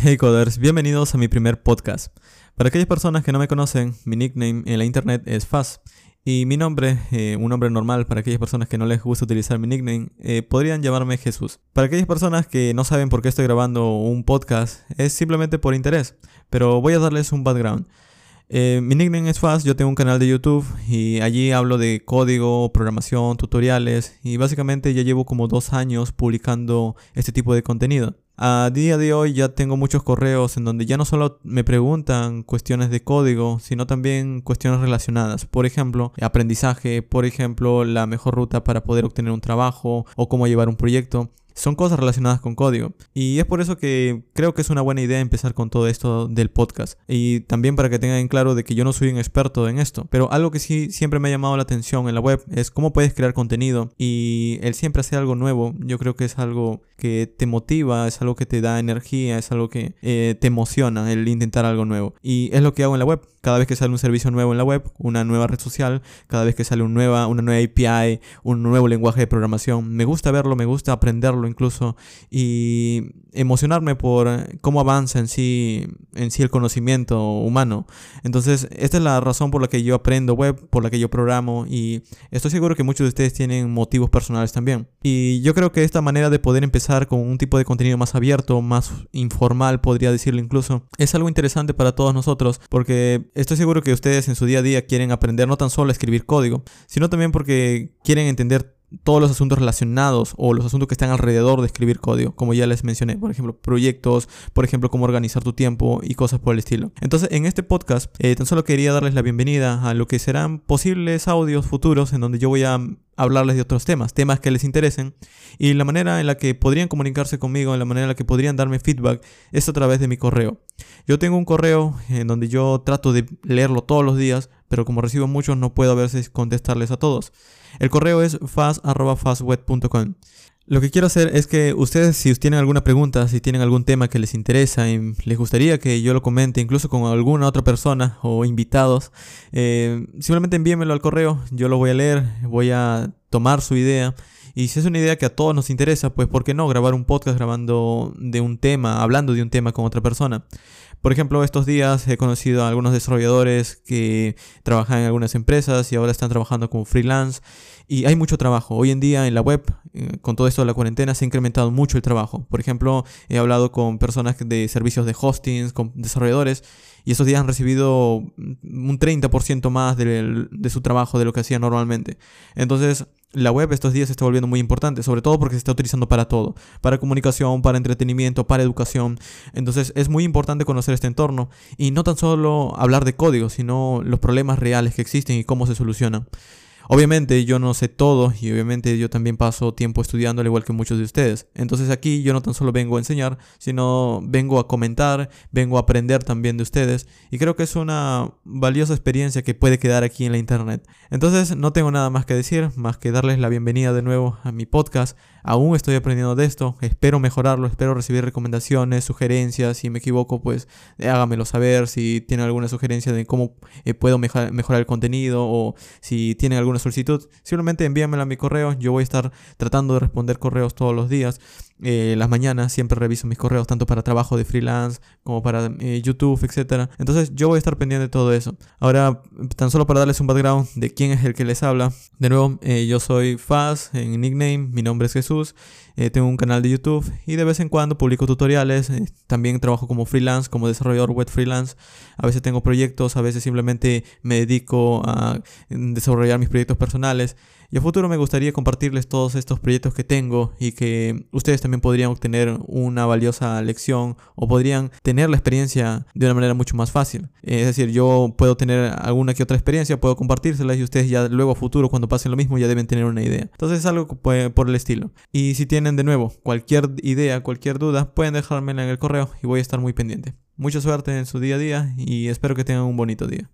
Hey coders, bienvenidos a mi primer podcast. Para aquellas personas que no me conocen, mi nickname en la internet es Faz. Y mi nombre, eh, un nombre normal para aquellas personas que no les gusta utilizar mi nickname, eh, podrían llamarme Jesús. Para aquellas personas que no saben por qué estoy grabando un podcast, es simplemente por interés. Pero voy a darles un background. Eh, mi nickname es Faz, yo tengo un canal de YouTube y allí hablo de código, programación, tutoriales y básicamente ya llevo como dos años publicando este tipo de contenido. A día de hoy ya tengo muchos correos en donde ya no solo me preguntan cuestiones de código, sino también cuestiones relacionadas. Por ejemplo, aprendizaje, por ejemplo, la mejor ruta para poder obtener un trabajo o cómo llevar un proyecto son cosas relacionadas con código. Y es por eso que creo que es una buena idea empezar con todo esto del podcast. Y también para que tengan en claro de que yo no soy un experto en esto. Pero algo que sí siempre me ha llamado la atención en la web es cómo puedes crear contenido. Y el siempre hacer algo nuevo, yo creo que es algo que te motiva, es algo que te da energía, es algo que eh, te emociona el intentar algo nuevo. Y es lo que hago en la web. Cada vez que sale un servicio nuevo en la web, una nueva red social, cada vez que sale una nueva, una nueva API, un nuevo lenguaje de programación, me gusta verlo, me gusta aprenderlo incluso y emocionarme por cómo avanza en sí, en sí el conocimiento humano. Entonces, esta es la razón por la que yo aprendo web, por la que yo programo y estoy seguro que muchos de ustedes tienen motivos personales también. Y yo creo que esta manera de poder empezar con un tipo de contenido más abierto, más informal, podría decirlo incluso, es algo interesante para todos nosotros porque estoy seguro que ustedes en su día a día quieren aprender no tan solo a escribir código, sino también porque quieren entender todos los asuntos relacionados o los asuntos que están alrededor de escribir código, como ya les mencioné, por ejemplo, proyectos, por ejemplo, cómo organizar tu tiempo y cosas por el estilo. Entonces, en este podcast, eh, tan solo quería darles la bienvenida a lo que serán posibles audios futuros en donde yo voy a hablarles de otros temas, temas que les interesen y la manera en la que podrían comunicarse conmigo, en la manera en la que podrían darme feedback es a través de mi correo. Yo tengo un correo en donde yo trato de leerlo todos los días, pero como recibo muchos no puedo a veces contestarles a todos. El correo es fast.fastweb.com. Lo que quiero hacer es que ustedes, si tienen alguna pregunta, si tienen algún tema que les interesa y les gustaría que yo lo comente, incluso con alguna otra persona o invitados, eh, simplemente envíenmelo al correo, yo lo voy a leer, voy a tomar su idea. Y si es una idea que a todos nos interesa, pues ¿por qué no grabar un podcast grabando de un tema, hablando de un tema con otra persona? Por ejemplo, estos días he conocido a algunos desarrolladores que trabajan en algunas empresas y ahora están trabajando como freelance. Y hay mucho trabajo. Hoy en día en la web, con todo esto de la cuarentena, se ha incrementado mucho el trabajo. Por ejemplo, he hablado con personas de servicios de hosting, con desarrolladores, y estos días han recibido un 30% más de, de su trabajo de lo que hacían normalmente. Entonces, la web estos días se está volviendo muy importante, sobre todo porque se está utilizando para todo, para comunicación, para entretenimiento, para educación. Entonces es muy importante conocer este entorno y no tan solo hablar de código, sino los problemas reales que existen y cómo se solucionan. Obviamente yo no sé todo y obviamente yo también paso tiempo estudiando al igual que muchos de ustedes. Entonces aquí yo no tan solo vengo a enseñar, sino vengo a comentar, vengo a aprender también de ustedes y creo que es una valiosa experiencia que puede quedar aquí en la internet. Entonces no tengo nada más que decir, más que darles la bienvenida de nuevo a mi podcast. Aún estoy aprendiendo de esto, espero mejorarlo, espero recibir recomendaciones, sugerencias, si me equivoco pues hágamelo saber, si tienen alguna sugerencia de cómo eh, puedo mejorar el contenido o si tienen alguna solicitud, simplemente envíamela a mi correo. Yo voy a estar tratando de responder correos todos los días. Eh, las mañanas siempre reviso mis correos, tanto para trabajo de freelance como para eh, YouTube, etc. Entonces yo voy a estar pendiente de todo eso. Ahora, tan solo para darles un background de quién es el que les habla. De nuevo, eh, yo soy Faz en nickname, mi nombre es Jesús. tengo un canal de YouTube y de vez en cuando publico tutoriales. también trabajo como freelance, como desarrollador web freelance. A veces tengo proyectos, a veces simplemente me dedico a desarrollar mis proyectos personales. Y a futuro me gustaría compartirles todos estos proyectos que tengo y que ustedes también podrían obtener una valiosa lección o podrían tener la experiencia de una manera mucho más fácil. Es decir, yo puedo tener alguna que otra experiencia, puedo compartírselas y ustedes ya luego a futuro cuando pasen lo mismo ya deben tener una idea. Entonces es algo por el estilo. Y si tienen de nuevo cualquier idea, cualquier duda, pueden dejármela en el correo y voy a estar muy pendiente. Mucha suerte en su día a día y espero que tengan un bonito día.